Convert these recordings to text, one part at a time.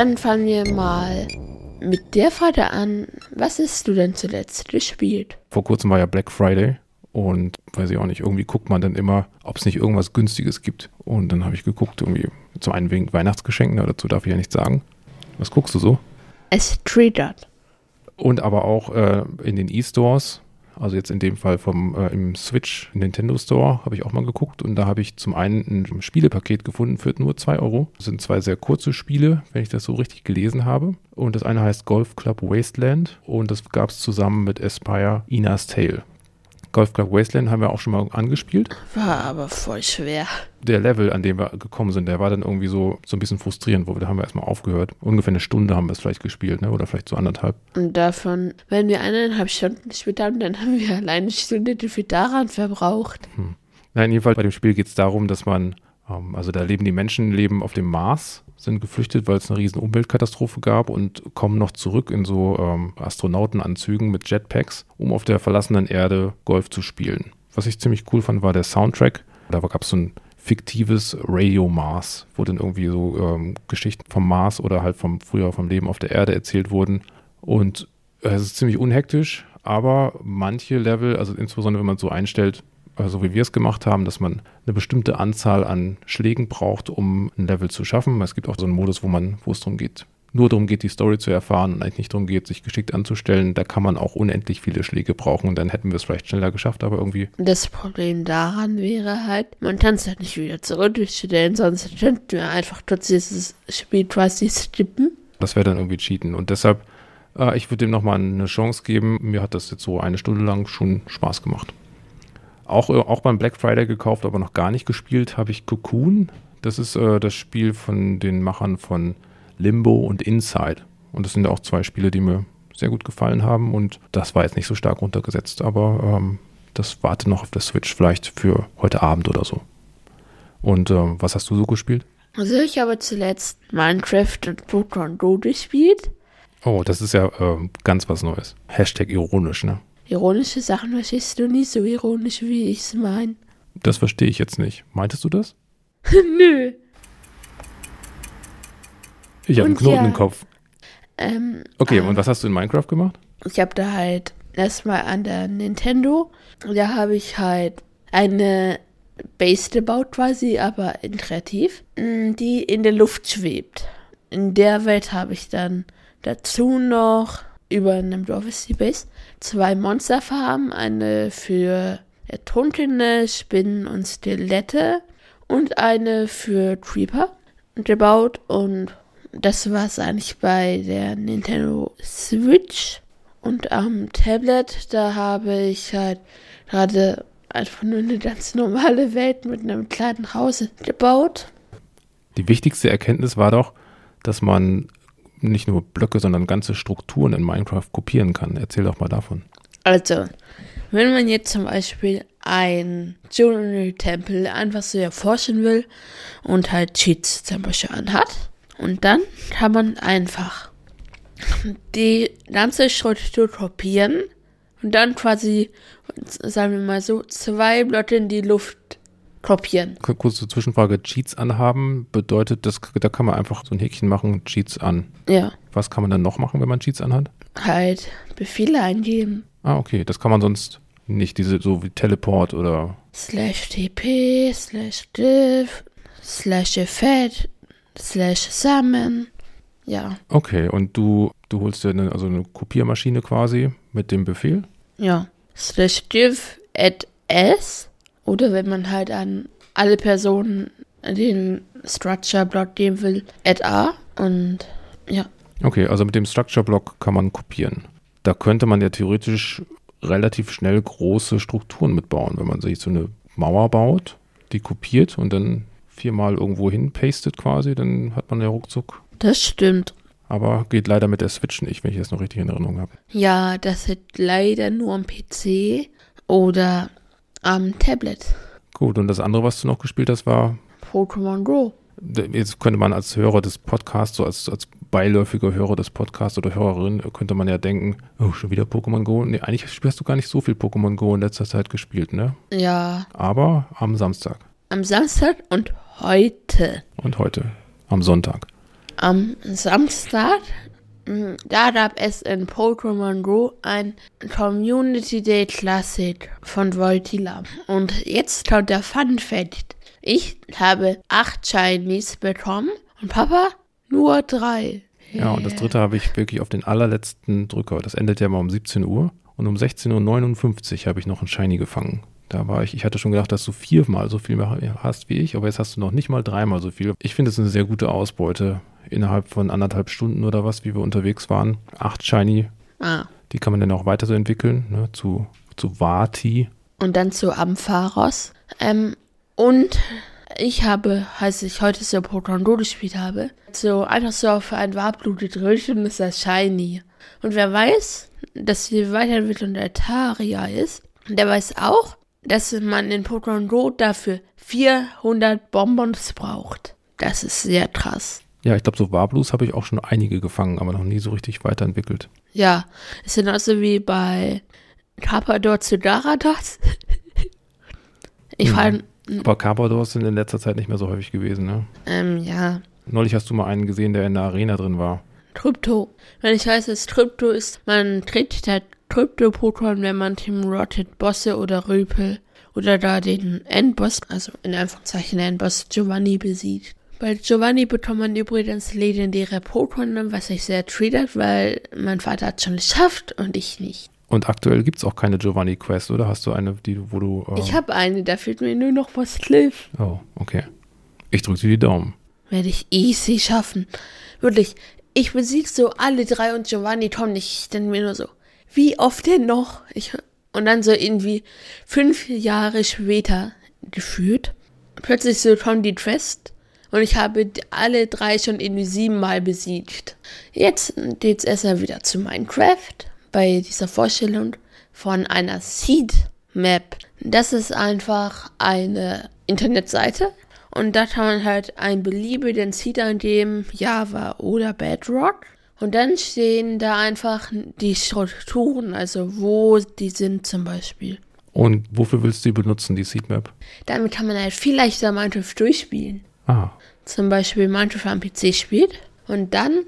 Dann fangen wir mal mit der Frage an. Was hast du denn zuletzt gespielt? Vor kurzem war ja Black Friday und weiß ich auch nicht, irgendwie guckt man dann immer, ob es nicht irgendwas Günstiges gibt. Und dann habe ich geguckt, irgendwie zum einen wegen Weihnachtsgeschenken, dazu darf ich ja nichts sagen. Was guckst du so? Es triggert. Und aber auch äh, in den E-Stores, also jetzt in dem Fall vom äh, im Switch Nintendo Store, habe ich auch mal geguckt. Und da habe ich zum einen ein Spielepaket gefunden für nur 2 Euro. Das sind zwei sehr kurze Spiele, wenn ich das so richtig gelesen habe. Und das eine heißt Golf Club Wasteland und das gab es zusammen mit Aspire Ina's Tale. Golf Club Wasteland haben wir auch schon mal angespielt. War aber voll schwer. Der Level, an dem wir gekommen sind, der war dann irgendwie so, so ein bisschen frustrierend, wo wir, da haben wir erstmal aufgehört. Ungefähr eine Stunde haben wir es vielleicht gespielt, ne? Oder vielleicht so anderthalb. Und davon, wenn wir eineinhalb Stunden gespielt haben, dann haben wir alleine eine Stunde dafür daran verbraucht. Hm. Nein, jedenfalls bei dem Spiel geht es darum, dass man, ähm, also da leben die Menschen, leben auf dem Mars, sind geflüchtet, weil es eine riesen Umweltkatastrophe gab und kommen noch zurück in so ähm, Astronautenanzügen mit Jetpacks, um auf der verlassenen Erde Golf zu spielen. Was ich ziemlich cool fand, war der Soundtrack. Da gab es so ein fiktives Radio Mars, wo dann irgendwie so ähm, Geschichten vom Mars oder halt vom früher vom Leben auf der Erde erzählt wurden. Und es ist ziemlich unhektisch, aber manche Level, also insbesondere wenn man so einstellt, so wie wir es gemacht haben, dass man eine bestimmte Anzahl an Schlägen braucht, um ein Level zu schaffen. Es gibt auch so einen Modus, wo man, wo es darum geht, nur darum geht, die Story zu erfahren und eigentlich nicht darum geht, sich geschickt anzustellen. Da kann man auch unendlich viele Schläge brauchen und dann hätten wir es vielleicht schneller geschafft, aber irgendwie. Das Problem daran wäre halt, man kann es halt nicht wieder zurückstellen, sonst könnten wir einfach trotz dieses Spiel quasi skippen. Das wäre dann irgendwie cheaten und deshalb, äh, ich würde dem nochmal eine Chance geben. Mir hat das jetzt so eine Stunde lang schon Spaß gemacht. Auch, auch beim Black Friday gekauft, aber noch gar nicht gespielt, habe ich Cocoon. Das ist äh, das Spiel von den Machern von Limbo und Inside. Und das sind auch zwei Spiele, die mir sehr gut gefallen haben. Und das war jetzt nicht so stark runtergesetzt, aber ähm, das warte noch auf der Switch vielleicht für heute Abend oder so. Und äh, was hast du so gespielt? Also ich habe zuletzt Minecraft und Pokémon Go gespielt. Oh, das ist ja äh, ganz was Neues. Hashtag ironisch, ne? Ironische Sachen verstehst du nie so ironisch, wie ich es meine. Das verstehe ich jetzt nicht. Meintest du das? Nö. Ich habe einen Knoten ja, im Kopf. Ähm, okay, äh, und was hast du in Minecraft gemacht? Ich habe da halt erstmal an der Nintendo, da habe ich halt eine Base gebaut quasi, aber in kreativ, mm, die in der Luft schwebt. In der Welt habe ich dann dazu noch über ist die Base zwei Monsterfarmen, eine für ertrunkene Spinnen und Skelette und eine für Creeper gebaut und das war es eigentlich bei der Nintendo Switch. Und am Tablet, da habe ich halt gerade einfach nur eine ganz normale Welt mit einem kleinen Haus gebaut. Die wichtigste Erkenntnis war doch, dass man nicht nur Blöcke, sondern ganze Strukturen in Minecraft kopieren kann. Erzähl doch mal davon. Also, wenn man jetzt zum Beispiel ein Dschungel-Tempel einfach so erforschen will und halt Cheats zum Beispiel anhat, und dann kann man einfach die ganze Struktur kopieren und dann quasi, sagen wir mal so, zwei Blöcke in die Luft kopieren. Kurze Zwischenfrage: Cheats anhaben bedeutet, das, da kann man einfach so ein Häkchen machen, Cheats an. Ja. Was kann man dann noch machen, wenn man Cheats anhat? Halt Befehle eingeben. Ah, okay. Das kann man sonst nicht, diese so wie Teleport oder. Slash TP, slash div, slash effect, slash summon. Ja. Okay, und du, du holst dir eine, also eine Kopiermaschine quasi mit dem Befehl? Ja. Slash div add s. Oder wenn man halt an alle Personen den Structure-Block geben will, add a. Und ja. Okay, also mit dem Structure-Block kann man kopieren. Da könnte man ja theoretisch relativ schnell große Strukturen mitbauen, wenn man sich so eine Mauer baut, die kopiert und dann viermal irgendwo hin pastet quasi, dann hat man ja ruckzuck. Das stimmt. Aber geht leider mit der Switch nicht, wenn ich das noch richtig in Erinnerung habe. Ja, das ist leider nur am PC oder am Tablet. Gut, und das andere, was du noch gespielt hast, war Pokémon Go. Jetzt könnte man als Hörer des Podcasts, so als, als beiläufiger Hörer des Podcasts oder Hörerin, könnte man ja denken, oh, schon wieder Pokémon Go. Nee, eigentlich hast du gar nicht so viel Pokémon Go in letzter Zeit gespielt, ne? Ja. Aber am Samstag. Am Samstag und heute. Und heute, am Sonntag. am Samstag, da gab es in Pokémon Go ein Community Day Classic von Voltila. Und jetzt kommt der Fun Fact. Ich habe acht Shinies bekommen und Papa nur drei. Ja, und das dritte habe ich wirklich auf den allerletzten Drücker. Das endet ja mal um 17 Uhr. Und um 16.59 Uhr habe ich noch einen Shiny gefangen. Da war ich, ich hatte schon gedacht, dass du viermal so viel hast wie ich, aber jetzt hast du noch nicht mal dreimal so viel. Ich finde es eine sehr gute Ausbeute. Innerhalb von anderthalb Stunden oder was, wie wir unterwegs waren. Acht Shiny. Ah. Die kann man dann auch weiter so entwickeln, ne, zu, zu Vati. Und dann zu Ampharos. Ähm, und ich habe, als ich heute so Pokémon Go gespielt habe, so einfach so auf ein Warblut gedrückt und ist Shiny. Und wer weiß, dass die Weiterentwicklung der Taria ist, der weiß auch, dass man in Pokémon Go dafür 400 Bonbons braucht. Das ist sehr krass. Ja, ich glaube, so Warblus habe ich auch schon einige gefangen, aber noch nie so richtig weiterentwickelt. Ja, ist genauso wie bei Carpador zu Darados. ich Mhm. frage, Aber Carpadors sind in letzter Zeit nicht mehr so häufig gewesen, ne? ähm, ja, Neulich hast du mal einen gesehen, der in der Arena drin war. Krypto. Wenn ich weiß, dass Krypto ist, man trägt halt Krypto-Pokémon, wenn man Team Rocket Bosse oder Rüpel oder da den Endboss, also in Anführungszeichen Endboss Giovanni besiegt. Bei Giovanni bekommt man übrigens legendäre Pokémon, was ich sehr triggert, weil mein Vater hat schon geschafft und ich nicht. Und aktuell gibt es auch keine Giovanni Quest, oder? Hast du eine, die, wo du. ähm, Ich habe eine, da fehlt mir nur noch was Cliff. Oh, okay. Ich drücke dir die Daumen. Werde ich easy schaffen. Wirklich, ich besiege so alle drei und Giovanni kommt nicht. Ich denke mir nur so, wie oft denn noch? Ich, und dann so irgendwie fünf Jahre später gefühlt, plötzlich so kommt die Quest und ich habe alle drei schon irgendwie siebenmal besiegt. Jetzt geht's erstmal wieder zu Minecraft bei dieser Vorstellung von einer Seed Map. Das ist einfach eine Internetseite und da kann man halt einen beliebigen Seed eingeben, Java oder Bedrock. Und dann stehen da einfach die Strukturen, also wo die sind zum Beispiel. Und wofür willst du die benutzen, die Seedmap? Damit kann man halt viel leichter Minecraft durchspielen. Ah, Zum Beispiel Minecraft am PC spielt und dann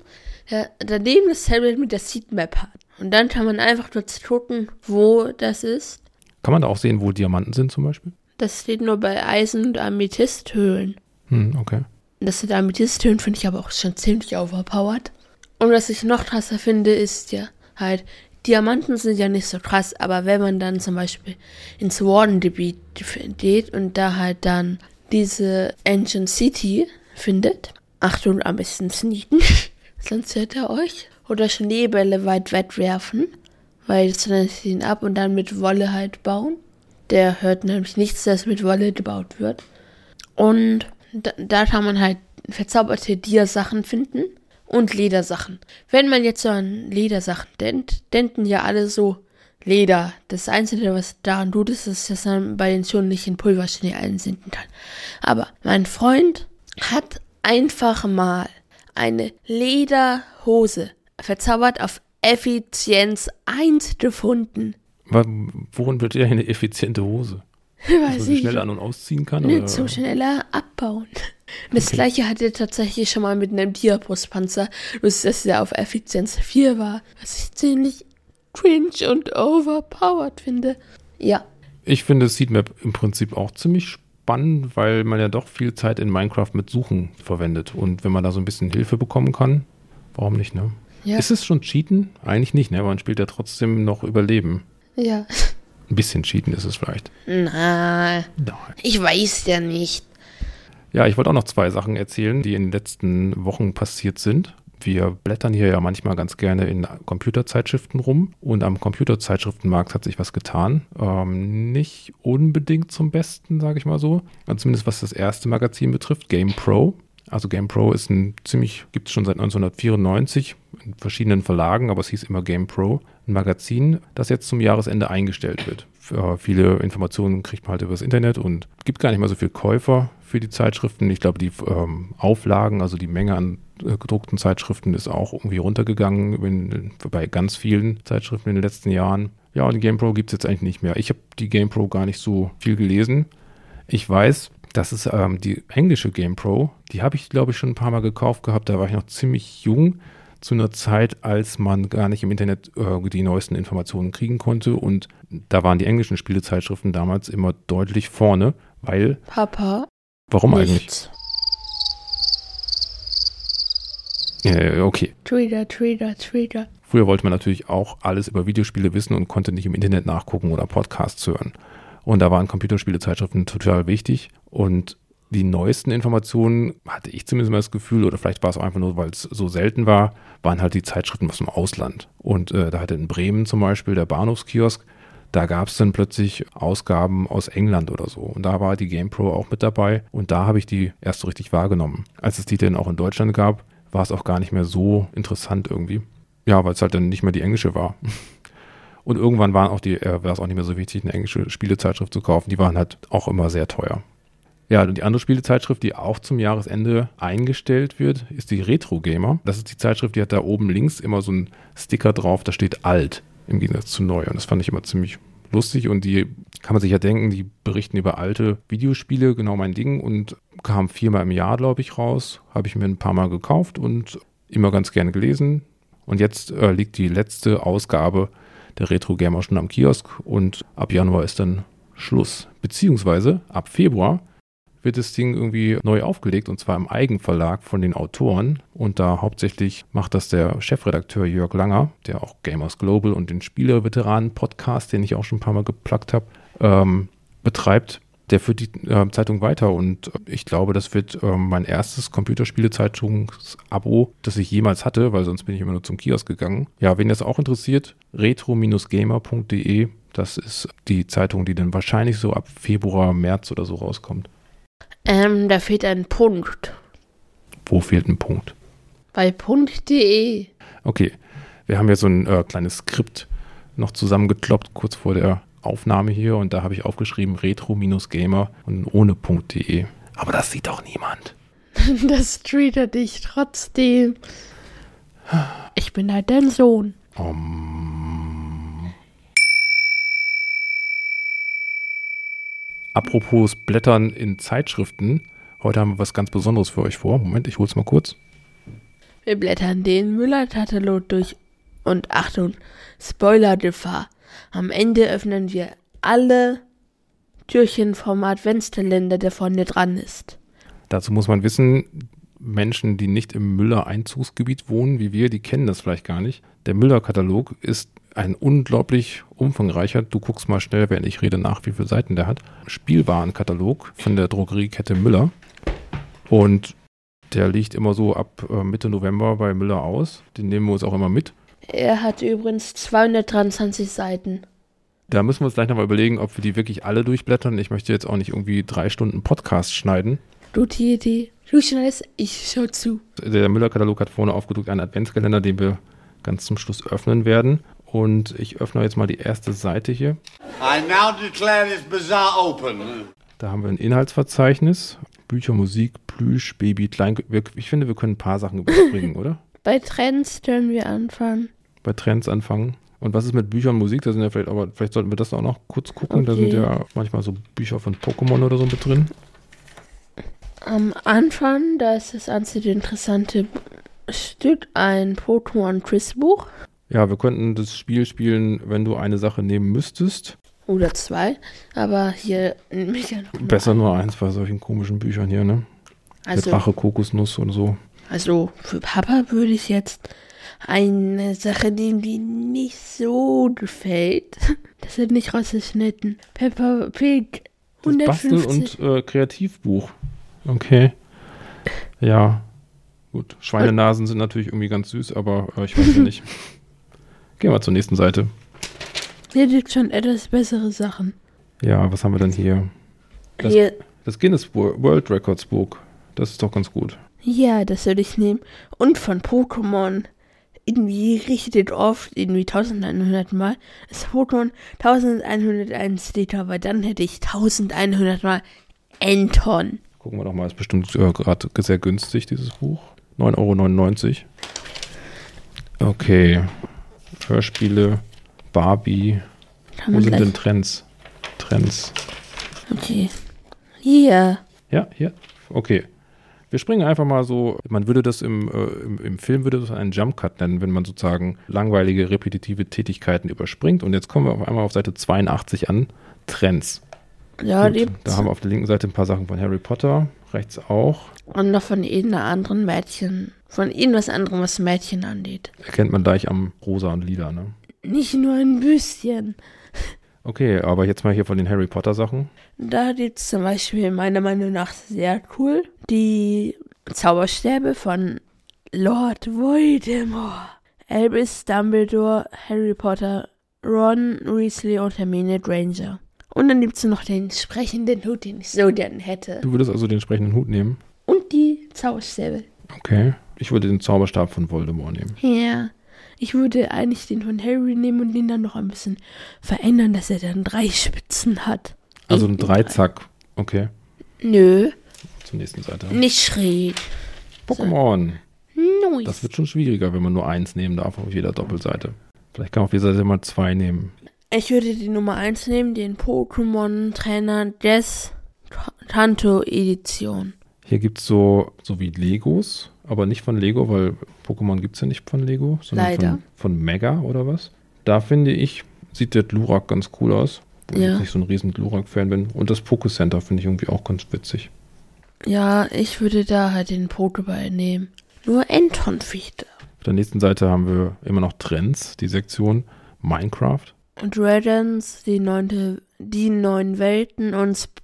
ja, daneben das Tablet mit der Seedmap hat. Und dann kann man einfach kurz gucken, wo das ist. kann man da auch sehen, wo Diamanten sind zum Beispiel? Das steht nur bei Eisen- und Amethysthöhlen. Hm, okay. Das mit Amethysthöhlen finde ich aber auch schon ziemlich overpowered. Und was ich noch krasser finde, ist ja halt, Diamanten sind ja nicht so krass, aber wenn man dann zum Beispiel ins Wardengebiet geht und da halt dann diese Ancient City findet, Achtung, am besten sneaken, sonst hört er euch. Oder Schneebälle weit wegwerfen, weil das dann ihn ab und dann mit Wolle halt bauen. Der hört nämlich nichts, das mit Wolle gebaut wird. Und da, da kann man halt verzauberte Dia-Sachen finden und Ledersachen. Wenn man jetzt so an Ledersachen denkt, denken ja alle so Leder. Das Einzige, was daran ist, ist, dass man bei den Schuhen nicht in Pulverschnee einsinken kann. Aber mein Freund hat einfach mal eine Lederhose verzaubert auf Effizienz 1 gefunden. Worin wird dir eine effiziente Hose? Dass man Weiß sie schnell an- und ausziehen kann? Ne, oder? zum schneller abbauen. Das Okay. gleiche hatte er tatsächlich schon mal mit einem Diabrustpanzer, bloß dass er auf Effizienz 4 war, was ich ziemlich cringe und overpowered finde. Ja, Ich finde Seedmap im Prinzip auch ziemlich spannend, weil man ja doch viel Zeit in Minecraft mit Suchen verwendet. Und wenn man da so ein bisschen Hilfe bekommen kann, warum nicht, ne? ja, Ist es schon Cheaten? Eigentlich nicht, ne? Man spielt ja trotzdem noch Überleben. ja. Ein bisschen Cheaten ist es vielleicht. Na, Nein. ich weiß ja nicht. Ja, ich wollte auch noch zwei Sachen erzählen, die in den letzten Wochen passiert sind. Wir blättern hier ja manchmal ganz gerne in Computerzeitschriften rum und am Computerzeitschriftenmarkt hat sich was getan. Ähm, nicht unbedingt zum Besten, sage ich mal so. Also zumindest was das erste Magazin betrifft, GamePro. Also GamePro ist ein ziemlich, gibt es schon seit 1994 in verschiedenen Verlagen, aber es hieß immer GamePro. Ein Magazin, das jetzt zum Jahresende eingestellt wird. Für viele Informationen kriegt man halt über das Internet und gibt gar nicht mal so viel Käufer für die Zeitschriften. Ich glaube, die ähm, Auflagen, also die Menge an äh, gedruckten Zeitschriften ist auch irgendwie runtergegangen in, bei ganz vielen Zeitschriften in den letzten Jahren. Ja, und die GamePro gibt es jetzt eigentlich nicht mehr. Ich habe die GamePro gar nicht so viel gelesen. Ich weiß, Das ist ähm, die englische GamePro. Die habe ich, glaube ich, schon ein paar Mal gekauft gehabt. Da war ich noch ziemlich jung zu einer Zeit, als man gar nicht im Internet äh, die neuesten Informationen kriegen konnte. Und da waren die englischen Spielezeitschriften damals immer deutlich vorne, weil. Papa. Warum nichts. eigentlich? Äh, okay. Twitter, Twitter, Twitter. Früher wollte man natürlich auch alles über Videospiele wissen und konnte nicht im Internet nachgucken oder Podcasts hören. Und da waren Computerspielezeitschriften total wichtig. Und die neuesten Informationen, hatte ich zumindest mal das Gefühl, oder vielleicht war es auch einfach nur, weil es so selten war, waren halt die Zeitschriften aus dem Ausland. Und äh, da hatte in Bremen zum Beispiel der Bahnhofskiosk, da gab es dann plötzlich Ausgaben aus England oder so. Und da war die GamePro auch mit dabei. Und da habe ich die erst so richtig wahrgenommen. Als es die dann auch in Deutschland gab, war es auch gar nicht mehr so interessant irgendwie. Ja, weil es halt dann nicht mehr die englische war. Und irgendwann waren auch die, äh, war es auch nicht mehr so wichtig, eine englische Spielezeitschrift zu kaufen. Die waren halt auch immer sehr teuer. Ja, und die andere Spielezeitschrift, die auch zum Jahresende eingestellt wird, ist die Retro Gamer. Das ist die Zeitschrift, die hat da oben links immer so einen Sticker drauf, da steht alt im Gegensatz zu neu. Und das fand ich immer ziemlich lustig und die kann man sich ja denken, die berichten über alte Videospiele, genau mein Ding und kam viermal im Jahr, glaube ich, raus. Habe ich mir ein paar Mal gekauft und immer ganz gerne gelesen. Und jetzt äh, liegt die letzte Ausgabe der Retro Gamer schon am Kiosk und ab Januar ist dann Schluss. Beziehungsweise ab Februar wird das Ding irgendwie neu aufgelegt und zwar im Eigenverlag von den Autoren. Und da hauptsächlich macht das der Chefredakteur Jörg Langer, der auch Gamers Global und den Spielerveteranen-Podcast, den ich auch schon ein paar Mal geplagt habe, ähm, betreibt. Der führt die äh, Zeitung weiter und ich glaube, das wird äh, mein erstes Computerspiele-Zeitungs-Abo, das ich jemals hatte, weil sonst bin ich immer nur zum Kiosk gegangen. Ja, wen das auch interessiert, retro-gamer.de, das ist die Zeitung, die dann wahrscheinlich so ab Februar, März oder so rauskommt. Ähm, da fehlt ein Punkt. Wo fehlt ein Punkt? Bei Punkt.de. Okay, wir haben ja so ein äh, kleines Skript noch zusammengekloppt, kurz vor der Aufnahme hier. Und da habe ich aufgeschrieben retro-gamer und ohne Punkt.de. Aber das sieht doch niemand. das triggert dich trotzdem. Ich bin halt dein Sohn. Um. Apropos Blättern in Zeitschriften. Heute haben wir was ganz Besonderes für euch vor. Moment, ich hol's mal kurz. Wir blättern den Müller-Katalog durch und Achtung, Spoiler-Gefahr. Am Ende öffnen wir alle Türchen vom Adventskalender, der vorne dran ist. Dazu muss man wissen, Menschen, die nicht im Müller-Einzugsgebiet wohnen, wie wir, die kennen das vielleicht gar nicht. Der Müller-Katalog ist ein unglaublich umfangreicher, du guckst mal schnell, während ich rede, nach, wie viele Seiten der hat, Spielwarenkatalog von der Drogeriekette Müller. Und der liegt immer so ab äh, Mitte November bei Müller aus. Den nehmen wir uns auch immer mit. Er hat übrigens 223 Seiten. Da müssen wir uns gleich nochmal überlegen, ob wir die wirklich alle durchblättern. Ich möchte jetzt auch nicht irgendwie drei Stunden Podcast schneiden. Du die Idee. Du schneidest, ich schau zu. Der Müller-Katalog hat vorne aufgedruckt einen Adventskalender, den wir ganz zum Schluss öffnen werden. Und ich öffne jetzt mal die erste Seite hier. I now declare this bazaar open. Da haben wir ein Inhaltsverzeichnis. Bücher, Musik, Plüsch, Baby, Klein. Ich finde, wir können ein paar Sachen überspringen, oder? Bei Trends können wir anfangen. Bei Trends anfangen. Und was ist mit Büchern und Musik? Da sind ja vielleicht, aber vielleicht sollten wir das auch noch kurz gucken. Okay. Da sind ja manchmal so Bücher von Pokémon oder so mit drin. Am Anfang, da ist das einzige interessante Stück ein Pokémon Quiz Buch. Ja, wir könnten das Spiel spielen, wenn du eine Sache nehmen müsstest. Oder zwei. Aber hier nehme ich ja noch. Besser nur eins bei solchen komischen Büchern hier, ne? Also, Mit Rache, Kokosnuss und so. also für Papa würde ich jetzt eine Sache nehmen, die nicht so gefällt. Das wird nicht rausgeschnitten. Peppa Pig. Das Bastel- 150. und äh, Kreativbuch. Okay. Ja. Gut. Schweinenasen sind natürlich irgendwie ganz süß, aber äh, ich weiß ja nicht. Gehen wir zur nächsten Seite. Hier gibt schon etwas bessere Sachen. Ja, was haben wir denn hier? Das- Hier, Das Guinness Wo- World Records Book. Das ist doch ganz gut. ja, das würde ich nehmen. Und von Pokémon. Irgendwie richtig oft, irgendwie 1100 Mal. Das Pokémon 1101 Liter, weil dann hätte ich 1100 Mal Enton. Gucken wir doch mal, ist bestimmt äh, gerade sehr günstig, dieses Buch. 9,99 Euro. Okay. Hörspiele, Barbie. Wo sind gleich. denn Trends? Trends. Okay. Hier. Ja, hier. Okay. Wir springen einfach mal so, man würde das im, äh, im, im Film würde das einen Jump Cut nennen, wenn man sozusagen langweilige, repetitive Tätigkeiten überspringt. Und jetzt kommen wir auf einmal auf Seite 82 an, Trends. Ja, Gut, die da haben wir auf der linken Seite ein paar Sachen von Harry Potter, rechts auch. und noch von irgendeiner anderen Mädchen. Von irgendwas anderem, was Mädchen angeht. Erkennt man gleich am Rosa und Lila, ne? Nicht nur ein bisschen. Okay, aber jetzt mal hier von den Harry Potter Sachen. Da gibt es zum Beispiel meiner Meinung nach sehr cool die Zauberstäbe von Lord Voldemort. Albus Dumbledore, Harry Potter, Ron Weasley und Hermine Granger. Und dann gibt es noch den sprechenden Hut, den ich so gern hätte. Du würdest also den entsprechenden Hut nehmen. Und die Zauberstäbe. Okay. Ich würde den Zauberstab von Voldemort nehmen. Ja. Ich würde eigentlich den von Harry nehmen und den dann noch ein bisschen verändern, dass er dann drei Spitzen hat. Also ein Dreizack. Okay. Nö, Zur nächsten Seite. nicht schräg. Pokémon. Nice. Das wird schon schwieriger, wenn man nur eins nehmen darf auf jeder Doppelseite. Vielleicht kann man auf jeder Seite mal zwei nehmen. Ich würde die Nummer 1 nehmen, den Pokémon-Trainer des Tanto Edition. Hier gibt es so, so wie Legos, aber nicht von Lego, weil Pokémon gibt es ja nicht von Lego, sondern Leider. Von, von Mega oder was. Da finde ich, sieht der Glurak ganz cool aus. Wo ich Ja. jetzt nicht so ein riesen Glurak-Fan bin. Und das Pokécenter finde ich irgendwie auch ganz witzig. Ja, ich würde da halt den Pokéball nehmen. Nur Entonfichte. Auf der nächsten Seite haben wir immer noch Trends, die Sektion Minecraft. Dragons, die neunte, die neuen Welten und Sp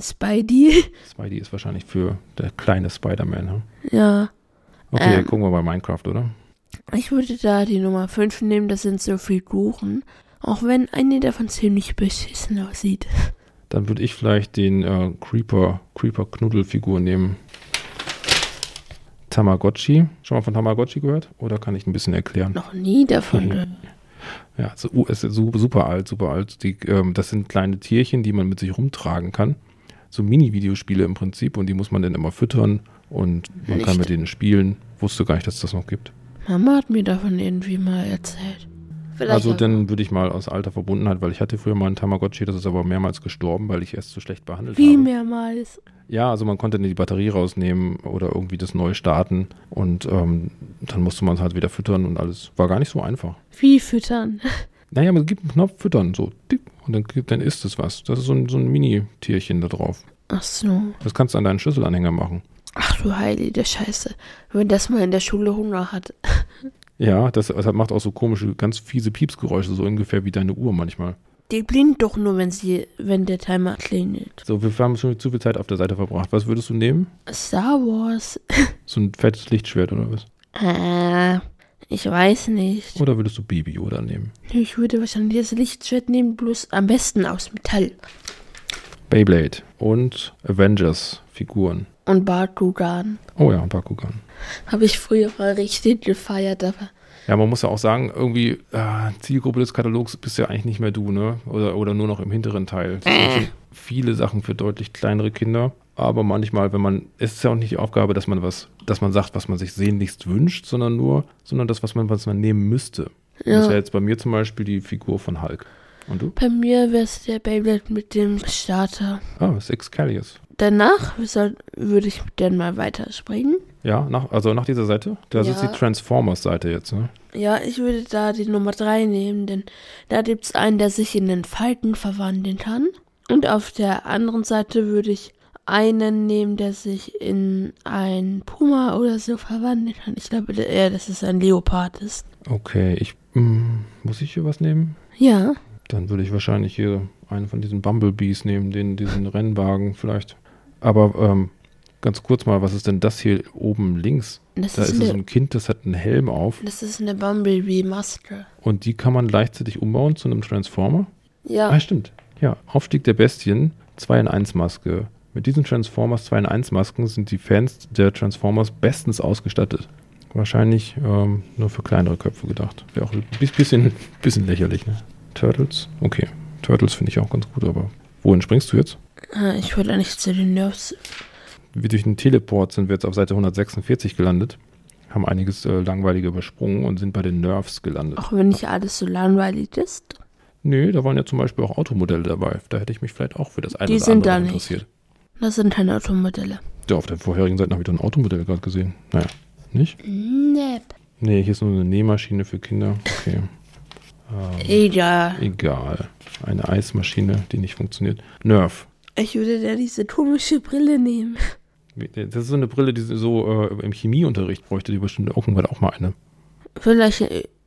Spidey. Spidey ist wahrscheinlich für der kleine Spider-Man. Ne? ja, Okay, Ähm. gucken wir bei Minecraft, oder? ich würde da die Nummer 5 nehmen, das sind so Figuren. Auch wenn eine davon ziemlich beschissen aussieht. Dann würde ich vielleicht den äh, Creeper, Creeper-Knuddelfigur nehmen. Tamagotchi. Schon mal von Tamagotchi gehört? Oder kann ich ein bisschen erklären? Noch nie davon. Ja, uh, es ist su- super alt, super alt. Die, ähm, das sind kleine Tierchen, die man mit sich rumtragen kann. So Mini-Videospiele im Prinzip und die muss man dann immer füttern und man kann Nicht. mit denen spielen. Wusste gar nicht, dass das noch gibt. Mama hat mir davon irgendwie mal erzählt. Vielleicht also dann würde ich mal aus alter Verbundenheit, weil ich hatte früher mal einen Tamagotchi, das ist aber mehrmals gestorben, weil ich erst so schlecht behandelt Wie habe. mehrmals. Ja, also man konnte die Batterie rausnehmen oder irgendwie das neu starten und ähm, dann musste man es halt wieder füttern und alles. War gar nicht so einfach. Wie füttern? Naja, man gibt einen Knopf füttern, so und dann, dann isst es was. Das ist so ein, so ein Mini-Tierchen da drauf. Ach so. Das kannst du an deinen Schlüsselanhänger machen. Ach du heilige Scheiße. Wenn das mal in der Schule Hunger hat. Ja, das, das macht auch so komische, ganz fiese Piepsgeräusche, so ungefähr wie deine Uhr manchmal. Die blinkt doch nur, wenn sie, wenn der Timer klingelt. So, wir haben schon zu viel Zeit auf der Seite verbracht. Was würdest du nehmen? Star Wars. So ein fettes Lichtschwert oder was? Äh, ich weiß nicht. Oder würdest du Baby Yoda nehmen? Ich würde wahrscheinlich das Lichtschwert nehmen, bloß am besten aus Metall. Beyblade und Avengers-Figuren. Und Bakugan. Oh ja, Bakugan. Habe ich früher mal richtig gefeiert, aber Ja, man muss ja auch sagen, irgendwie, äh, Zielgruppe des Katalogs bist ja eigentlich nicht mehr du, ne? Oder, oder nur noch im hinteren Teil. Es sind schon viele Sachen für deutlich kleinere Kinder. Aber manchmal, wenn man, es ist ja auch nicht die Aufgabe, dass man was, dass man sagt, was man sich sehnlichst wünscht, sondern nur, sondern das, was man, was man nehmen müsste. Das ist ja ja. jetzt bei mir zum Beispiel die Figur von Hulk. Und du? Bei mir wäre es der Beyblade mit dem Starter. Ah, Six Callius. Danach würde ich dann mal weiterspringen. Ja, nach, also nach dieser Seite? Das ist Ja. die Transformers-Seite jetzt, ne? Ja, ich würde da die Nummer 3 nehmen, denn da gibt es einen, der sich in den Falken verwandeln kann. Und auf der anderen Seite würde ich einen nehmen, der sich in ein Puma oder so verwandeln kann. Ich glaube eher, dass es ein Leopard ist. Okay, ich, mm, muss ich hier was nehmen? Ja, Dann würde ich wahrscheinlich hier einen von diesen Bumblebees nehmen, den, diesen Rennwagen vielleicht. Aber ähm, ganz kurz mal, was ist denn das hier oben links? das, Da ist, ist so eine, ein Kind, das hat einen Helm auf das ist eine Bumblebee-Maske. und die kann man gleichzeitig umbauen zu einem Transformer. Ja, Ah, stimmt. Ja, Aufstieg der Bestien, 2 in 1 Maske. Mit diesen Transformers 2 in 1 Masken sind die Fans der Transformers bestens ausgestattet. Wahrscheinlich ähm, nur für kleinere Köpfe gedacht. Wäre auch ein bisschen, bisschen lächerlich, ne? Turtles? Okay. Turtles finde ich auch ganz gut, aber wohin springst du jetzt? äh, ich würde nicht zu den Nerves. Wie durch den Teleport sind wir jetzt auf Seite 146 gelandet. Haben einiges äh, langweilige übersprungen und sind bei den Nerfs gelandet. Auch wenn nicht alles so langweilig ist. Nö, da waren ja zum Beispiel auch Automodelle dabei. Da hätte ich mich vielleicht auch für das eine Die oder sind andere da nicht. interessiert. Das sind keine Automodelle. Ja, auf der vorherigen Seite habe ich doch ein Automodell gerade gesehen. Naja, nicht? Nep. Nee, hier ist nur eine Nähmaschine für Kinder. Okay. Egal. Egal. Eine Eismaschine, die nicht funktioniert. Nerf. Ich würde da diese komische Brille nehmen. Das ist so eine Brille, die so äh, im Chemieunterricht bräuchte, die bestimmt irgendwann auch mal eine. Vielleicht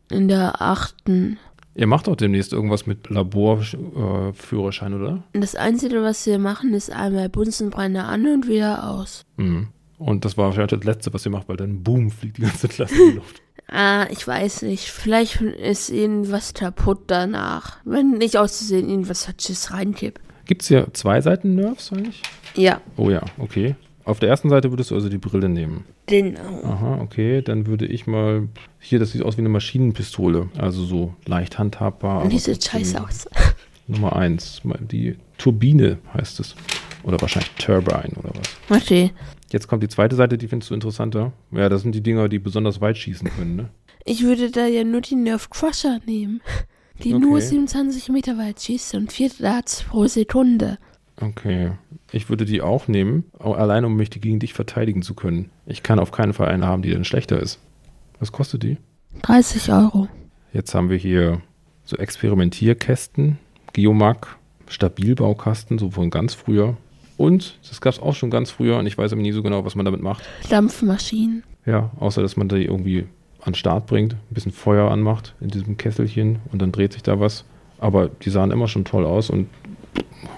in der achten. Ihr macht doch demnächst irgendwas mit Laborführerschein, äh, oder? Das Einzige, was wir machen, ist einmal Bunsenbrenner an und wieder aus. Mhm. Und das war wahrscheinlich das Letzte, was ihr macht, weil dann boom, fliegt die ganze Klasse in die Luft. Ah, ich weiß nicht. Vielleicht ist irgendwas kaputt danach. Wenn nicht auszusehen, irgendwas hat Schiss reinkippt. Gibt es hier zwei Seiten Nerfs eigentlich? Ja, Oh ja, okay. Auf der ersten Seite würdest du also die Brille nehmen. genau. Aha, okay. Dann würde ich mal. Hier, das sieht aus wie eine Maschinenpistole. Also so leicht handhabbar. aber Die sieht scheiße aus. Nummer eins. Die Turbine heißt es. Oder wahrscheinlich Turbine oder was. Okay. Jetzt kommt die zweite Seite, die findest du interessanter. Ja, das sind die Dinger, die besonders weit schießen können, ne? Ich würde da ja nur die Nerf Crusher nehmen. Die Okay. nur 27 Meter weit schießt und 4 Darts pro Sekunde. Okay. Ich würde die auch nehmen, allein um mich gegen dich verteidigen zu können. Ich kann auf keinen Fall eine haben, die dann schlechter ist. Was kostet die? 30 Euro. Jetzt haben wir hier so Experimentierkästen, Geomag, Stabilbaukasten, so von ganz früher. Und das gab es auch schon ganz früher und ich weiß aber nie so genau, was man damit macht. Dampfmaschinen. Ja, außer dass man die irgendwie an den Start bringt, ein bisschen Feuer anmacht in diesem Kesselchen und dann dreht sich da was. Aber die sahen immer schon toll aus und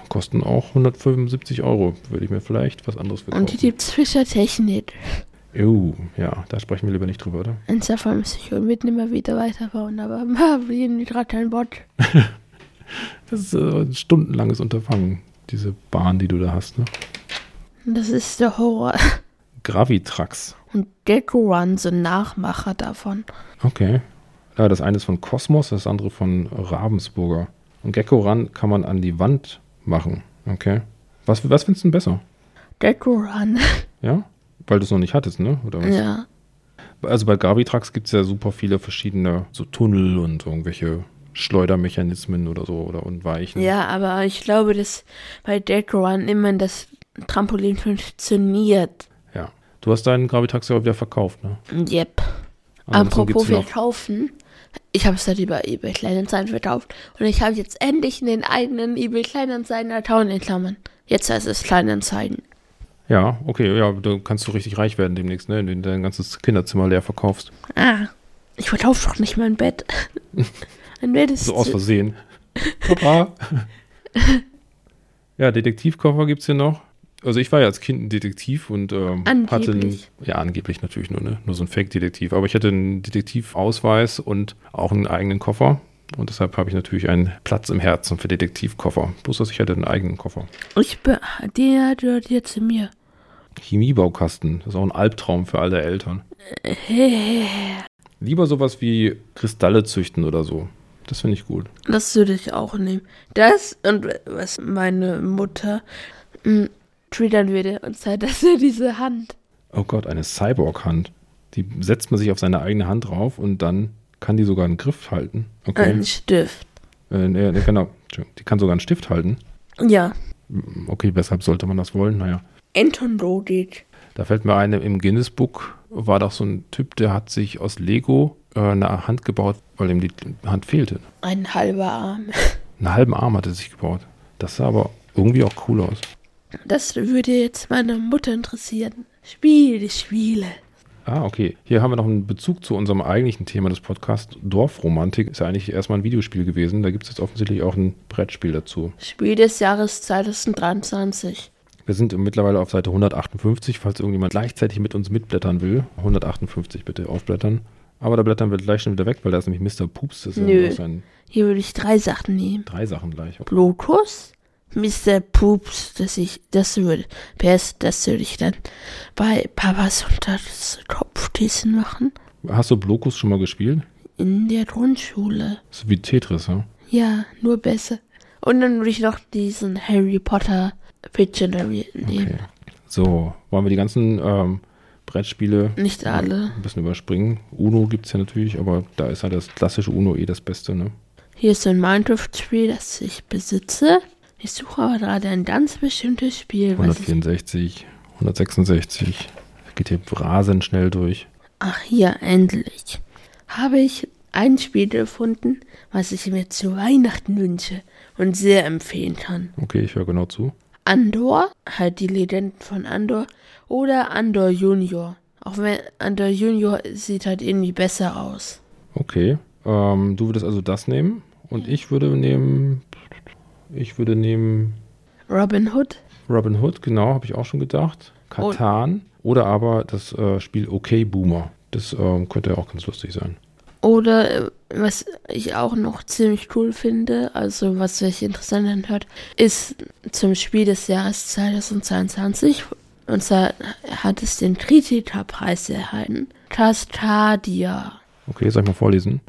kosten auch 175 Euro. Würde ich mir vielleicht was anderes für Und die gibt's Fischer Technik. Oh, ja, da sprechen wir lieber nicht drüber, oder? Und davon muss ich unbedingt immer wieder weiterbauen, aber wir haben gerade kein Wort. Das ist äh, ein stundenlanges Unterfangen, diese Bahn, die du da hast, ne? Das ist der Horror. Gravitrax. Und Gecko Run, so ein Nachmacher davon. Okay. Ja, das eine ist von Kosmos, das andere von Ravensburger. Und Gecko Run kann man an die Wand machen. Okay. Was, was findest du denn besser? Gecko Run. Ja? Weil du es noch nicht hattest, ne? Oder was? Ja. Also bei Gravitrax gibt es ja super viele verschiedene so Tunnel und irgendwelche Schleudermechanismen oder so oder und Weichen. Ja, aber ich glaube, dass bei Gecko Run immer das Trampolin funktioniert. Ja. Du hast deinen Gravitrax ja auch wieder verkauft, ne? Yep. Ansonsten Apropos verkaufen. Ich habe es halt über eBay Kleinanzeigen verkauft. Und ich habe jetzt endlich einen eigenen eBay Kleinanzeigen-Account in Klammern. Jetzt heißt es Kleinanzeigen. Ja, okay, ja, da kannst du richtig reich werden demnächst, ne? Indem du dein ganzes Kinderzimmer leer verkaufst. Ah, ich verkaufe doch nicht mein Bett. Ein Bett ist So aus Versehen. Papa. ja, Detektivkoffer gibt es hier noch. Also ich war ja als Kind ein Detektiv und ähm, hatte einen, ja angeblich natürlich nur, ne? Nur so ein Fake-Detektiv. Aber ich hatte einen Detektivausweis und auch einen eigenen Koffer. Und deshalb habe ich natürlich einen Platz im Herzen für Detektivkoffer. Bloß, dass ich hatte einen eigenen Koffer. Ich bin, der gehört jetzt zu mir. Chemiebaukasten. Das ist auch ein Albtraum für alle Eltern. Lieber sowas wie Kristalle züchten oder so. Das finde ich gut. Das würde ich auch nehmen. Das und was meine Mutter mh, triggern würde. Und zwar das ist diese Hand. Oh Gott, eine Cyborg-Hand. Die setzt man sich auf seine eigene Hand drauf und dann kann die sogar einen Griff halten. Okay. Ein Stift. Äh, nee, genau. Die kann sogar einen Stift halten. Ja. Okay, weshalb sollte man das wollen? Naja. Anton Rodig. Da fällt mir eine, im Guinness Book war doch so ein Typ, der hat sich aus Lego äh, eine Hand gebaut, weil ihm die Hand fehlte. Ein halber Arm. Einen halben Arm hat er sich gebaut. Das sah aber irgendwie auch cool aus. Das würde jetzt meine Mutter interessieren. Spiele, Spiele. Ah, okay. Hier haben wir noch einen Bezug zu unserem eigentlichen Thema des Podcasts. Dorfromantik ist ja eigentlich erstmal ein Videospiel gewesen. Da gibt es jetzt offensichtlich auch ein Brettspiel dazu. Spiel des Jahres 2023. Wir sind mittlerweile auf Seite 158, falls irgendjemand gleichzeitig mit uns mitblättern will. 158 bitte aufblättern. Aber da blättern wir gleich schon wieder weg, weil da ist nämlich Mr. Poops. Das ist Nö. Hier würde ich drei Sachen nehmen. drei Sachen gleich. Bluetooth, Mr. Poops, das ich, das würde, PS, das würde ich dann bei Papas unter das Kopfkissen machen. Hast du Blokus schon mal gespielt? In der Grundschule. Ist wie Tetris, ja? Ja, nur besser. Und dann würde ich noch diesen Harry Potter Pictionary nehmen. Okay. So, wollen wir die ganzen ähm, Brettspiele Nicht alle. ein bisschen überspringen? Uno gibt es ja natürlich, aber da ist halt das klassische Uno eh das Beste, ne? Hier ist so ein Minecraft-Spiel, das ich besitze. Ich suche aber gerade ein ganz bestimmtes Spiel. Was ich, 164, 166. Geht hier rasend schnell durch. ach, hier, endlich. Habe ich ein Spiel gefunden, was ich mir zu Weihnachten wünsche und sehr empfehlen kann. Okay, ich höre genau zu. Andor, halt die Legenden von Andor, oder Andor Junior. Auch wenn Andor Junior sieht halt irgendwie besser aus. Okay. Ähm, du würdest also das nehmen und ich würde nehmen. Ich würde nehmen Robin Hood, Robin Hood, genau, habe ich auch schon gedacht. Katan oder aber das äh, Spiel Okay Boomer. Das ähm, könnte auch ganz lustig sein. Oder äh, was ich auch noch ziemlich cool finde, also was sich interessant anhört, ist zum Spiel des Jahres 2022. Und zwar hat es den Tritita-Preis erhalten. Castadia. Okay, soll ich mal vorlesen?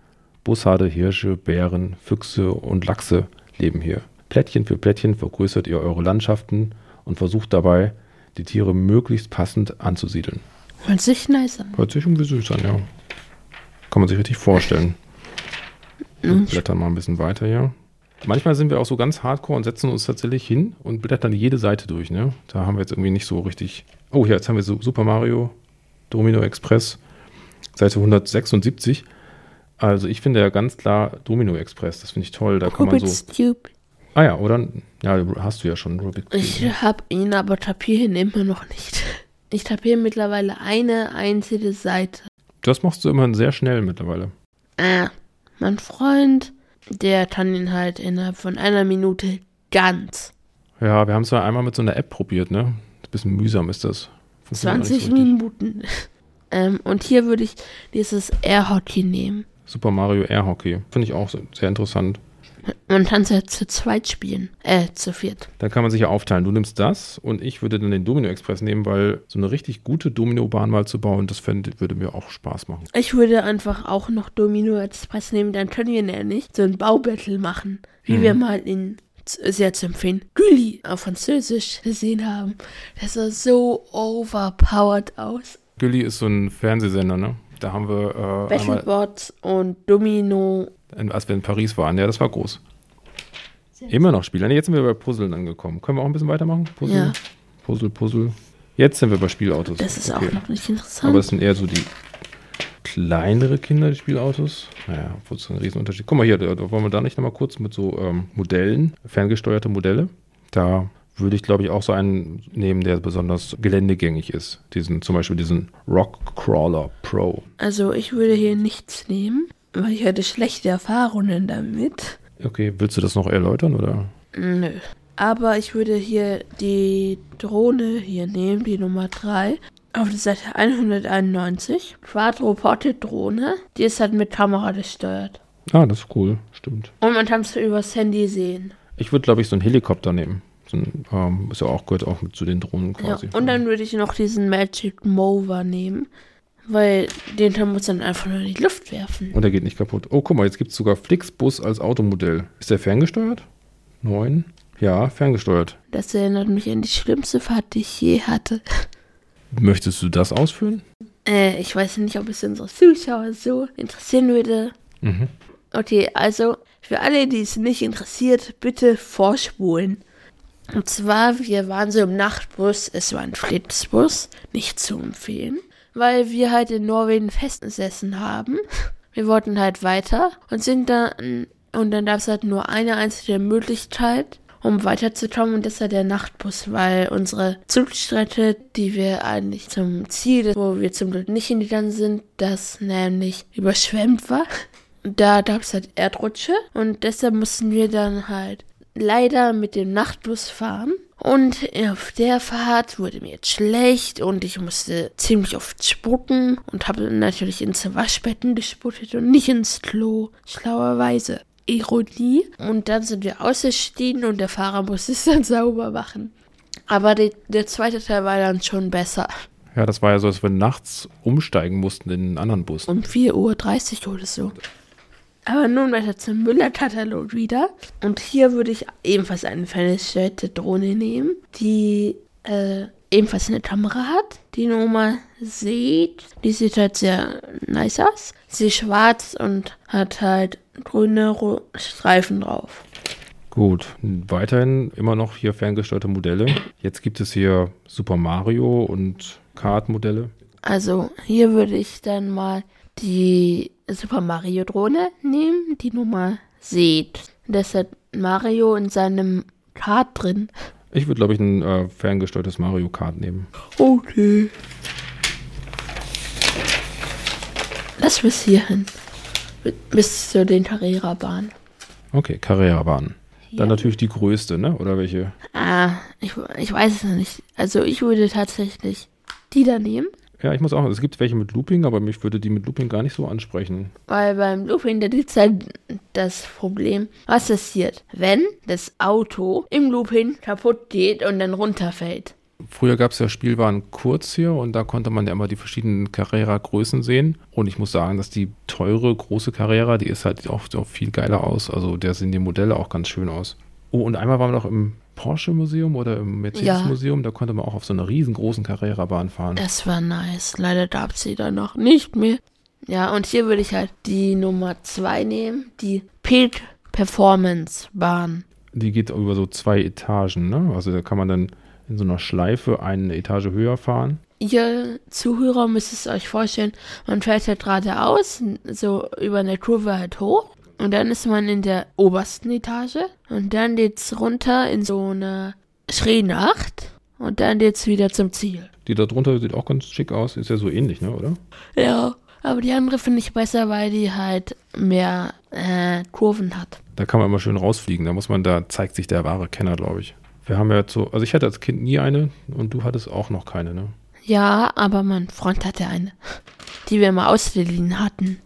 Bussarde, Hirsche, Bären, Füchse und Lachse leben hier. Plättchen für Plättchen vergrößert ihr eure Landschaften und versucht dabei, die Tiere möglichst passend anzusiedeln. Hört sich nice an. Hört sich irgendwie süß an, ja. Kann man sich richtig vorstellen. Wir blättern mal ein bisschen weiter hier. Manchmal sind wir auch so ganz hardcore und setzen uns tatsächlich hin und blättern jede Seite durch, ne? Da haben wir jetzt irgendwie nicht so richtig. Oh, hier, jetzt haben wir so Super Mario Domino Express, Seite 176. Also ich finde ja ganz klar Domino Express, das finde ich toll. Da kann man so. Cube. Ah ja, oder? Ja, hast du ja schon Rubik. Ich habe ihn aber tapieren immer noch nicht. Ich tapiere mittlerweile eine einzige Seite. Das machst du immerhin sehr schnell mittlerweile. Ah, mein Freund, der kann ihn halt innerhalb von einer Minute ganz. Ja, wir haben es ja einmal mit so einer App probiert, ne? Ein bisschen mühsam ist das. Funktioniert auch nicht 20 so. Minuten. ähm, und hier würde ich dieses Air Hockey nehmen. Super Mario Air Hockey. Finde ich auch sehr interessant. Man kann es ja zu zweit spielen. Äh, zu viert. Dann kann man sich ja aufteilen. Du nimmst das und ich würde dann den Domino Express nehmen, weil so eine richtig gute Domino-Bahn mal zu bauen, das fände, würde mir auch Spaß machen. Ich würde einfach auch noch Domino Express nehmen, dann können wir nämlich so ein Baubattle machen. Wie Mhm. wir mal in sehr zu empfehlen, Gulli auf Französisch gesehen haben. Das sah so overpowered aus. Gully ist so ein Fernsehsender, ne? Da haben wir äh, Battlebots und Domino. Als wir in Paris waren, ja, das war groß. Immer noch Spiele. Nee, Jetzt sind wir bei Puzzeln angekommen. Können wir auch ein bisschen weitermachen? Puzzle, Ja. Puzzle, Puzzle. Jetzt sind wir bei Spielautos. Das ist Okay. auch noch nicht interessant. Aber es sind eher so die kleinere Kinder, die Spielautos. Naja, obwohl es ein Riesenunterschied. Guck mal hier, da, da wollen wir da nicht nochmal kurz mit so ähm, Modellen, ferngesteuerte Modelle. Da würde ich, glaube ich, auch so einen nehmen, der besonders geländegängig ist. Diesen, zum Beispiel diesen Rock Crawler Pro. Also ich würde hier nichts nehmen, weil ich hatte schlechte Erfahrungen damit. Okay, willst du das noch erläutern oder? Nö. Aber ich würde hier die Drohne hier nehmen, die Nummer 3. Auf der Seite 191. Quadruporte Drohne. Die ist halt mit Kamera gesteuert. Ah, das ist cool, stimmt. Und man kann es übers Handy sehen. Ich würde, glaube ich, so einen Helikopter nehmen. So ein, ähm, ist ja auch, gehört auch mit zu den Drohnen Ja, quasi. und dann würde ich noch diesen Magic Mover nehmen. Weil den kann man dann einfach nur in die Luft werfen. Und der geht nicht kaputt. Oh, guck mal, jetzt gibt es sogar Flixbus als Automodell. Ist der ferngesteuert? Neun? Ja, ferngesteuert. Das erinnert mich an die schlimmste Fahrt, die ich je hatte. Möchtest du das ausführen? Äh, ich weiß nicht, ob es unsere Zuschauer so interessieren würde. Mhm. Okay, also für alle, die es nicht interessiert, bitte vorspulen. Und zwar, wir waren so im Nachtbus, es war ein Flixbus, nicht zu empfehlen, weil wir halt in Norwegen festgesessen haben. Wir wollten halt weiter und sind dann, und dann gab es halt nur eine einzige Möglichkeit, um weiterzukommen und das war der Nachtbus, weil unsere Zugstrecke, die wir eigentlich zum Ziel, wo wir zum Glück nicht hingegangen sind, das nämlich überschwemmt war. Da gab es halt Erdrutsche und deshalb mussten wir dann halt leider mit dem Nachtbus fahren. Und auf der Fahrt wurde mir jetzt schlecht und ich musste ziemlich oft spucken und habe natürlich ins Waschbecken gesputtet und nicht ins Klo. Schlauerweise. Ironie. Und dann sind wir ausgestiegen und der Fahrer musste es dann sauber machen. Aber die, der zweite Teil war dann schon besser. Ja, das war ja so, dass wir nachts umsteigen mussten in einen anderen Bus. Um 4.30 Uhr oder so. Aber nun weiter zum Müller-Katalog wieder. Und hier würde ich ebenfalls eine ferngesteuerte Drohne nehmen, die äh, ebenfalls eine Kamera hat. Die Nummer sieht, die sieht halt sehr nice aus. Sie ist schwarz und hat halt grüne Ro Streifen drauf. Gut, weiterhin immer noch hier ferngesteuerte Modelle. Jetzt gibt es hier Super Mario und Kart-Modelle. Also hier würde ich dann mal die Super Mario Drohne nehmen, die Nummer sieht. Das hat Mario in seinem Kart drin. Ich würde, glaube ich, ein äh, ferngesteuertes Mario Kart nehmen. Okay. Lass bis hierhin. Bis zu den Carrera-Bahn. Okay, Carrera-Bahn. Ja. Dann natürlich die größte, ne? Oder welche? Ah, ich, ich weiß es noch nicht. Also ich würde tatsächlich die da nehmen. Ja, ich muss auch, es gibt welche mit Looping, aber mich würde die mit Looping gar nicht so ansprechen. Weil beim Looping, da gibt es halt das Problem, was passiert, wenn das Auto im Looping kaputt geht und dann runterfällt. Früher gab es ja Spielwaren kurz hier und da konnte man ja immer die verschiedenen Carrera-Größen sehen. Und ich muss sagen, dass die teure, große Carrera, die ist halt auch, auch viel geiler aus. Also da sehen die Modelle auch ganz schön aus. Oh, und einmal waren wir noch im Porsche-Museum oder im Mercedes-Museum. Da konnte man auch auf so einer riesengroßen Carrera-Bahn fahren. Das war nice. Leider gab es sie dann noch nicht mehr. Ja, und hier würde ich halt die Nummer 2 nehmen, die Peak Performance Bahn. Die geht über so zwei Etagen, ne? Also da kann man dann in so einer Schleife eine Etage höher fahren. Ihr Zuhörer müsst es euch vorstellen, man fährt halt geradeaus, so über eine Kurve halt hoch. Und dann ist man in der obersten Etage. Und dann geht's runter in so eine Schränacht. Und dann geht's wieder zum Ziel. Die da drunter sieht auch ganz schick aus. Ist ja so ähnlich, ne, oder? Ja, aber die andere finde ich besser, weil die halt mehr äh, Kurven hat. Da kann man immer schön rausfliegen. Da muss man, da zeigt sich der wahre Kenner, glaube ich. Wir haben ja jetzt so, also ich hatte als Kind nie eine und du hattest auch noch keine, ne? Ja, aber mein Freund hatte eine, die wir mal ausgeliehen hatten.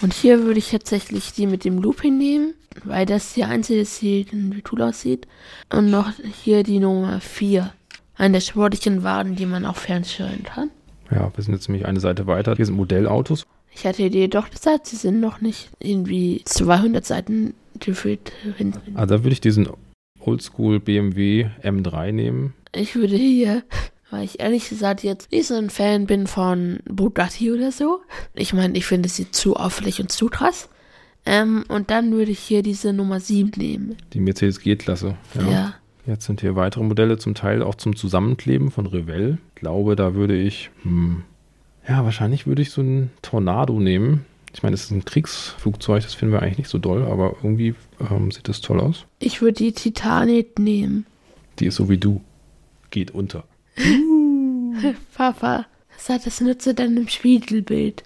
Und hier würde ich tatsächlich die mit dem Looping nehmen, weil das die einzige ist, die cool aussieht. Und noch hier die Nummer 4. Eine der sportlichen Wagen, die man auch fernsteuern kann. Ja, wir sind jetzt nämlich eine Seite weiter. Hier sind Modellautos. Ich hatte dir doch gesagt, sie sind noch nicht irgendwie 200 Seiten gefühlt hinten. Also da würde ich diesen Oldschool BMW M3 nehmen. Ich würde hier, weil ich ehrlich gesagt jetzt nicht so ein Fan bin von Bugatti oder so. Ich meine, ich finde sie zu auffällig und zu krass. Ähm, und dann würde ich hier diese Nummer 7 nehmen. Die Mercedes G-Klasse. Ja. Jetzt sind hier weitere Modelle, zum Teil auch zum Zusammenkleben von Revell. Ich glaube, da würde ich, hm, ja, wahrscheinlich würde ich so einen Tornado nehmen. Ich meine, es ist ein Kriegsflugzeug, das finden wir eigentlich nicht so doll, aber irgendwie ähm, sieht das toll aus. Ich würde die Titanic nehmen. Die ist so wie du. Geht unter. Papa, was hat das nütze denn im Spiegelbild?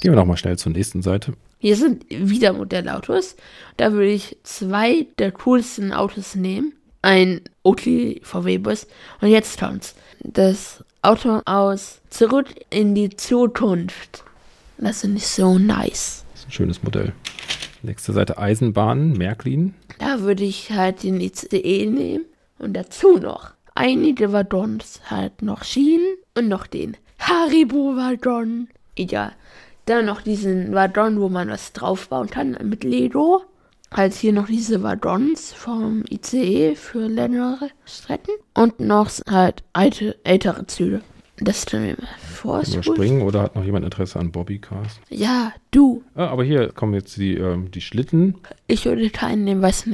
Gehen wir nochmal schnell zur nächsten Seite. Hier sind wieder Modellautos. Da würde ich zwei der coolsten Autos nehmen. Ein Oakley VW-Bus. Und jetzt kommt's. Das Auto aus Zurück in die Zukunft. Das finde ich so nice. Das ist ein schönes Modell. Nächste Seite Eisenbahnen, Märklin. Da würde ich halt den ICE nehmen. Und dazu noch einige Waggons, halt noch Schienen und noch den Haribo-Waggon. Egal. Dann noch diesen Waggon, wo man was draufbauen kann mit Lego. Halt hier noch diese Waggons vom ICE für längere Strecken. Und noch halt alte, ältere Züge. Das gut. Überspringen oder hat noch jemand Interesse an Bobbycars? Ja, du. Ah, aber hier kommen jetzt die, ähm, die Schlitten. Ich würde keinen nehmen, weil es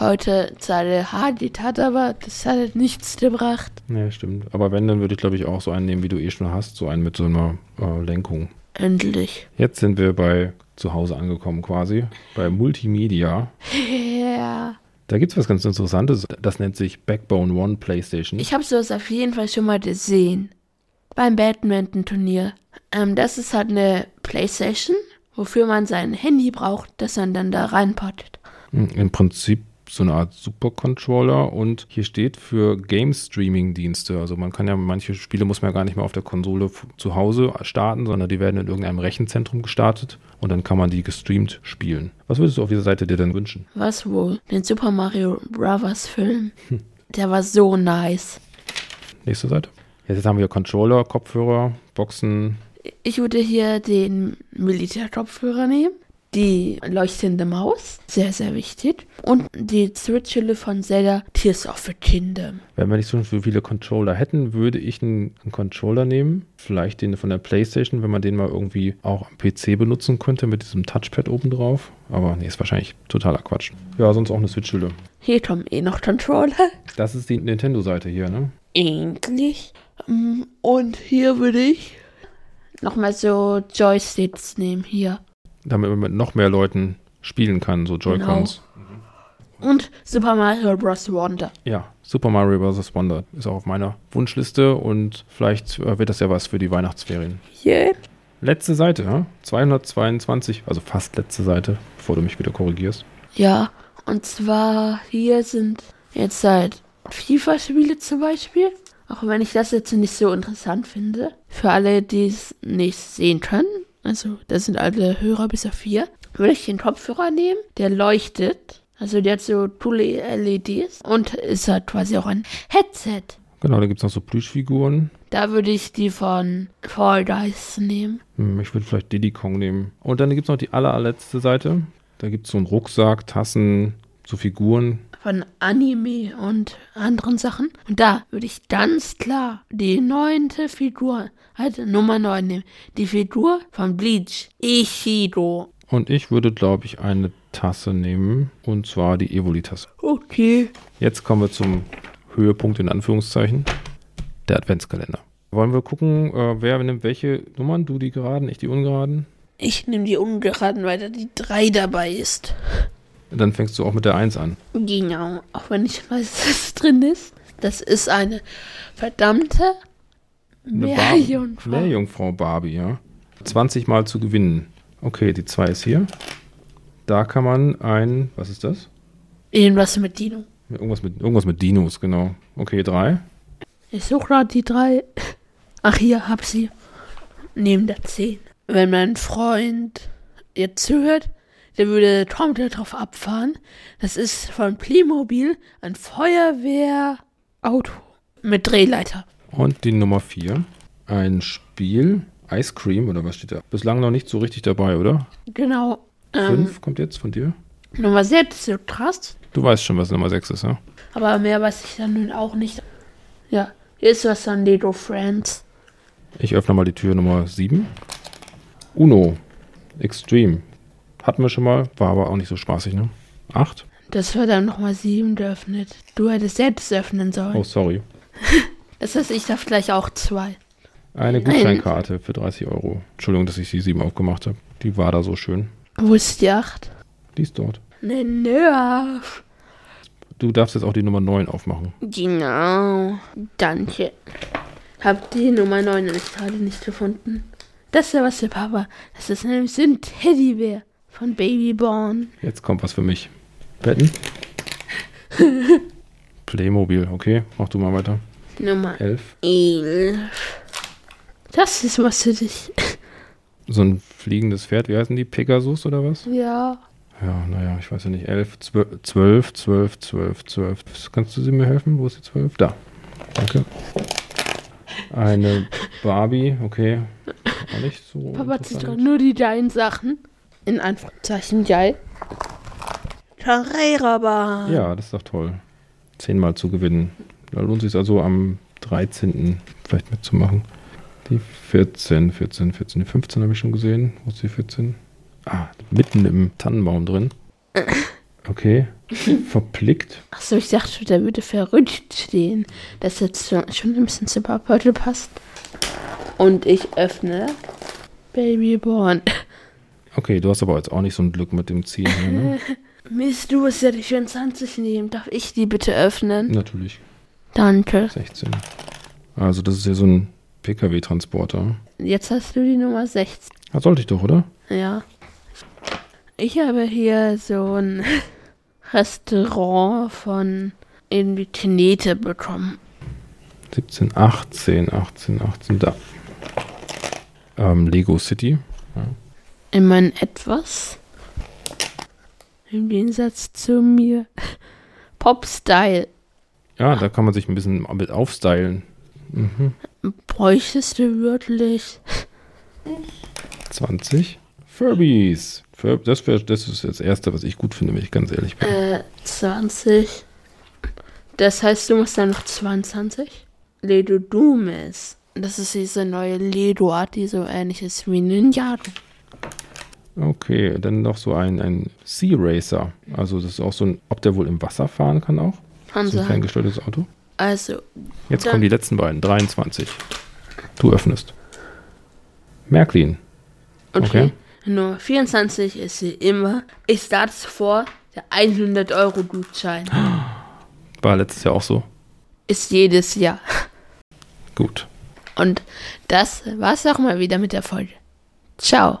heute seine Hardit hat, aber das hat halt nichts gebracht. Ja, stimmt. Aber wenn, dann würde ich glaube ich auch so einen nehmen, wie du eh schon hast. So einen mit so einer äh, Lenkung. Endlich. Jetzt sind wir bei zu Hause angekommen quasi. Bei Multimedia. Ja. Da gibt es was ganz Interessantes. Das nennt sich Backbone One PlayStation. Ich habe sowas auf jeden Fall schon mal gesehen. Beim Badminton-Turnier. Ähm, das ist halt eine Playstation, wofür man sein Handy braucht, das man dann da reinpottet. Hm, Im Prinzip so eine Art Supercontroller und hier steht für Game Streaming Dienste. Also man kann ja manche Spiele muss man ja gar nicht mehr auf der Konsole zu Hause starten, sondern die werden in irgendeinem Rechenzentrum gestartet und dann kann man die gestreamt spielen. Was würdest du auf dieser Seite dir denn wünschen? Was wohl? Den Super Mario Bros. Film. Der war so nice. Nächste Seite. Jetzt haben wir Controller, Kopfhörer, Boxen. Ich würde hier den Militärkopfhörer nehmen. die leuchtende Maus, sehr, sehr wichtig. Und die Switch-Hülle von Zelda Tears of the Kingdom. Wenn wir nicht so viele Controller hätten, würde ich einen, einen, Controller nehmen. Vielleicht den von der Playstation, wenn man den mal irgendwie auch am PC benutzen könnte mit diesem Touchpad oben drauf. Aber nee, ist wahrscheinlich totaler Quatsch. Ja, sonst auch eine Switch-Hülle. Hier kommen eh noch Controller. Das ist die Nintendo-Seite hier, ne? Ähnlich. Mm, und hier würde ich nochmal so Joysticks nehmen hier. Damit man mit noch mehr Leuten spielen kann, so Joy-Cons. Genau. Und Super Mario Bros. Wonder. Ja, Super Mario Bros. Wonder ist auch auf meiner Wunschliste und vielleicht äh, wird das ja was für die Weihnachtsferien. Yeah. Letzte Seite, ja? 222, also fast letzte Seite, bevor du mich wieder korrigierst. Ja, und zwar hier sind jetzt halt FIFA-Spiele zum Beispiel. Auch wenn ich das jetzt nicht so interessant finde. Für alle, die es nicht sehen können, also das sind alle Hörer bis auf vier, würde ich den Kopfhörer nehmen, der leuchtet. Also der hat so coole LEDs und ist halt quasi auch ein Headset. Genau, da gibt es noch so Plüschfiguren. Da würde ich die von Fall Guys nehmen. Hm, ich würde vielleicht Diddy Kong nehmen. Und dann gibt es noch die allerletzte Seite. Da gibt es so einen Rucksack, Tassen, so Figuren. Von Anime und anderen Sachen. Und da würde ich ganz klar die neunte Figur, halt Nummer 9 nehmen. Die Figur von Bleach, Ishido. Und ich würde, glaube ich, eine Tasse nehmen. Und zwar die Evoli-Tasse. Okay. Jetzt kommen wir zum Höhepunkt in Anführungszeichen. Der Adventskalender. Wollen wir gucken, äh, wer nimmt welche Nummern? Du die geraden, ich die ungeraden? Ich nehme die ungeraden, weil da die 3 dabei ist. Dann fängst du auch mit der 1 an. Genau, auch wenn ich weiß, was drin ist. Das ist eine verdammte Meerjungfrau. Meerjungfrau Barbie, ja. 20 Mal zu gewinnen. Okay, die 2 ist hier. Da kann man ein, was ist das? Irgendwas mit Dino. Irgendwas mit, irgendwas mit Dinos, genau. Okay, 3. Ich suche gerade die drei. Ach, hier, hab sie. Neben der 10. Wenn mein Freund jetzt zuhört, der würde komplett drauf abfahren. Das ist von Playmobil ein Feuerwehrauto mit Drehleiter. Und die Nummer 4. Ein Spiel. Ice Cream, oder was steht da? Bislang noch nicht so richtig dabei, oder? Genau. Ähm, 5 kommt jetzt von dir. Nummer 6 ist so krass. Du weißt schon, was Nummer 6 ist, ja? Aber mehr weiß ich dann nun auch nicht. Ja, hier ist was von Lego Friends. Ich öffne mal die Tür Nummer 7. Uno. Extreme. Hatten wir schon mal, war aber auch nicht so spaßig, ne? 8. Das wird dann nochmal 7 geöffnet. Du hättest selbst öffnen sollen. Oh, sorry. Das heißt, ich darf gleich auch zwei. Eine Gutscheinkarte für 30 Euro. Entschuldigung, dass ich die 7 aufgemacht habe. Die war da so schön. Wo ist die 8? Die ist dort. Ne, nerv. Du darfst jetzt auch die Nummer 9 aufmachen. Genau. Danke. Hab die Nummer 9 nämlich gerade nicht gefunden. Das ist ja was für Papa. Das ist nämlich so ein Teddybär von Babyborn. Jetzt kommt was für mich. Betten. Playmobil, okay. Mach du mal weiter. Nummer 11. 11. Das ist was für dich. So ein fliegendes Pferd. Wie heißen die? Pegasus oder was? Ja. Ja, naja, ich weiß ja nicht. 11, 12, 12, 12, 12, 12. Kannst du sie mir helfen? Wo ist die 12? Da. Danke. Eine Barbie, okay. Auch nicht so. Papa zieht doch nur die geilen Sachen. In Anführungszeichen geil. Carrera-Bahn. Ja, das ist doch toll. Zehnmal zu gewinnen. Da lohnt sich also am 13. vielleicht mitzumachen. Die 14, 14, 14, die 15 habe ich schon gesehen. Wo ist die 14? Ah, mitten im Tannenbaum drin. Okay. Verplickt. Achso, ich dachte, der würde verrückt stehen. Das jetzt schon, schon ein bisschen zu Papa passt. Und ich öffne Babyborn. Okay, du hast aber jetzt auch nicht so ein Glück mit dem Ziehen hier, ne? Mist, du musst ja die 24 nehmen. Darf ich die bitte öffnen? Natürlich. Danke. 16. Also, das ist ja so ein PKW-Transporter. Jetzt hast du die Nummer 16. Ah, sollte ich doch, oder? Ja. Ich habe hier so ein Restaurant von irgendwie Tenete bekommen. 17, 18, 18, 18, da. Ähm, Lego City. Immerhin etwas. Im Gegensatz zu mir. Pop-Style. Ja, da kann man sich ein bisschen mit aufstylen. Mhm. Bräuchtest du wirklich? 20. Furbies. Das, wär, das ist das Erste, was ich gut finde, wenn ich ganz ehrlich bin. Äh, 20. Das heißt, du musst dann noch 22. Ledo Dumes. Das ist diese neue Ledo-Art, die so ähnlich ist wie Ninjago. Okay, dann noch so ein, ein Sea Racer. Also das ist auch so ein, ob der wohl im Wasser fahren kann auch? Kann So ein ferngesteuertes Auto. Also, Jetzt kommen die letzten beiden, 23. Du öffnest. Märklin. okay. Okay. Nummer 24 ist wie immer. Ich starte vor, der 100-Euro-Gutschein. War letztes Jahr auch so. ist jedes Jahr. Gut. Und das war's auch mal wieder mit der Folge. Ciao.